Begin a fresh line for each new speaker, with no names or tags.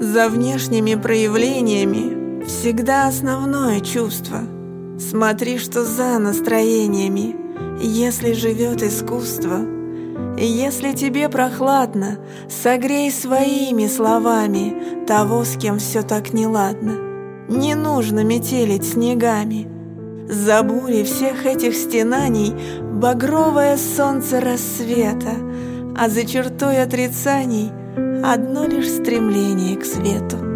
За внешними проявлениями всегда основное чувство. Смотри, что за настроениями, если живет искусство. Если тебе прохладно, согрей своими словами того, с кем все так неладно. Не нужно метелить снегами. За бурей всех этих стенаний багровое солнце рассвета, а за чертой отрицаний одно лишь стремление к свету.